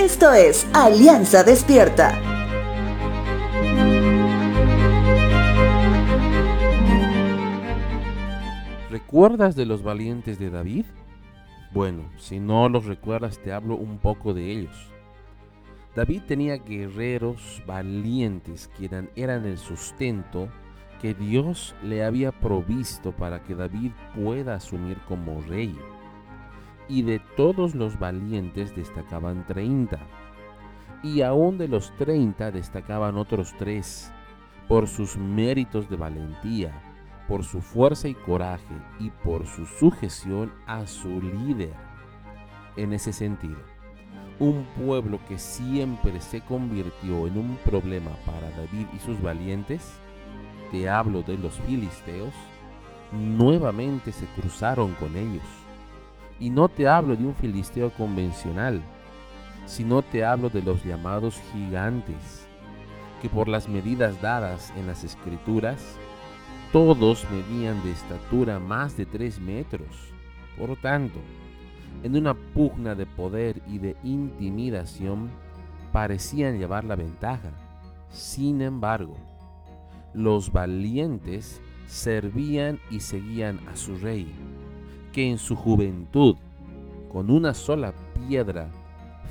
Esto es Alianza Despierta. ¿Recuerdas de los valientes de David? Bueno, si no los recuerdas te hablo un poco de ellos. David tenía guerreros valientes que eran, el sustento que Dios le había provisto para que David pueda asumir como rey. Y de todos los valientes destacaban 30. Y aún de los 30 destacaban otros tres, por sus méritos de valentía, por su fuerza y coraje y por su sujeción a su líder. En ese sentido, un pueblo que siempre se convirtió en un problema para David y sus valientes, te hablo de los filisteos, nuevamente se cruzaron con ellos. Y no te hablo de un filisteo convencional, sino te hablo de los llamados gigantes, que por las medidas dadas en las escrituras todos medían de estatura más de tres metros. Por tanto, en una pugna de poder y de intimidación, parecían llevar la ventaja. Sin embargo, los valientes servían y seguían a su rey, que en su juventud, con una sola piedra,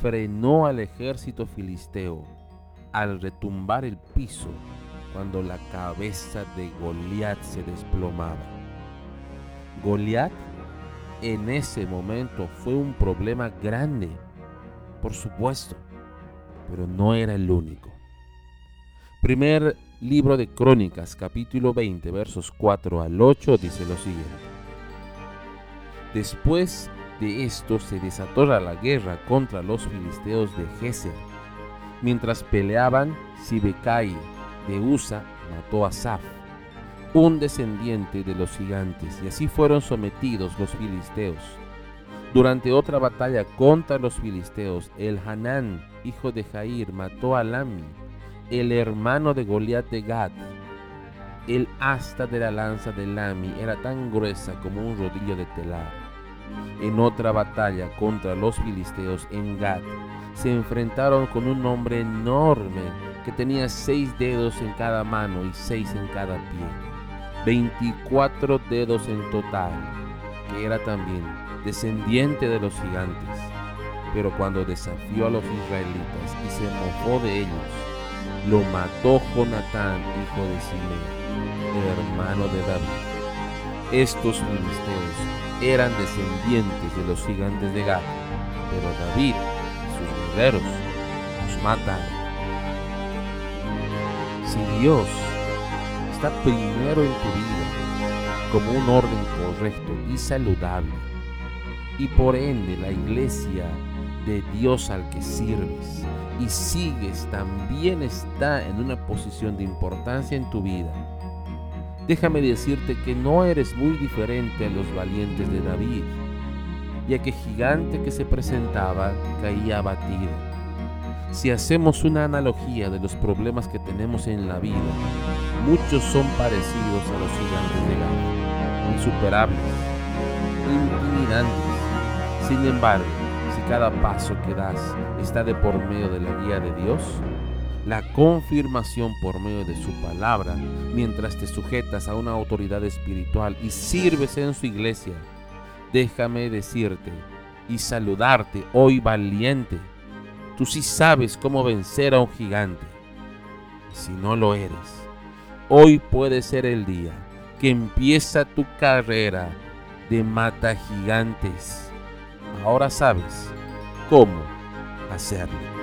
frenó al ejército filisteo al retumbar el piso cuando la cabeza de Goliat se desplomaba. Goliat en ese momento fue un problema grande, por supuesto, pero no era el único. Primer libro de Crónicas, capítulo 20, versos 4 al 8, dice lo siguiente. Después de esto se desató la guerra contra los filisteos de Geser. Mientras peleaban, Sibecai, de Usa mató a Saf, un descendiente de los gigantes, y así fueron sometidos los filisteos. Durante otra batalla contra los filisteos, el Hanán, hijo de Jair, mató a Lami, el hermano de Goliat de Gad. El asta de la lanza de Lami era tan gruesa como un rodillo de telar. En otra batalla contra los filisteos en Gad, se enfrentaron con un hombre enorme que tenía seis dedos en cada mano y seis en cada pie, veinticuatro dedos en total, que era también descendiente de los gigantes. Pero cuando desafió a los israelitas y se mofó de ellos, lo mató Jonatán, hijo de Simea, hermano de David. Estos filisteos eran descendientes de los gigantes de Gad, pero David y sus guerreros los mataron. Si Dios está primero en tu vida como un orden correcto y saludable, y por ende la iglesia de Dios al que sirves y sigues también está en una posición de importancia en tu vida, déjame decirte que no eres muy diferente a los valientes de David, ya que gigante que se presentaba caía abatido si hacemos una analogía de los problemas que tenemos en la vida, muchos son parecidos a los gigantes de Gaia, insuperables, intimidantes. Sin embargo, si cada paso que das está de por medio de la guía de Dios, la confirmación por medio de su palabra, mientras te sujetas a una autoridad espiritual y sirves en su iglesia, déjame decirte y saludarte hoy valiente Tú sí sabes cómo vencer a un gigante. Si no lo eres, hoy puede ser el día que empieza tu carrera de mata gigantes. Ahora sabes cómo hacerlo.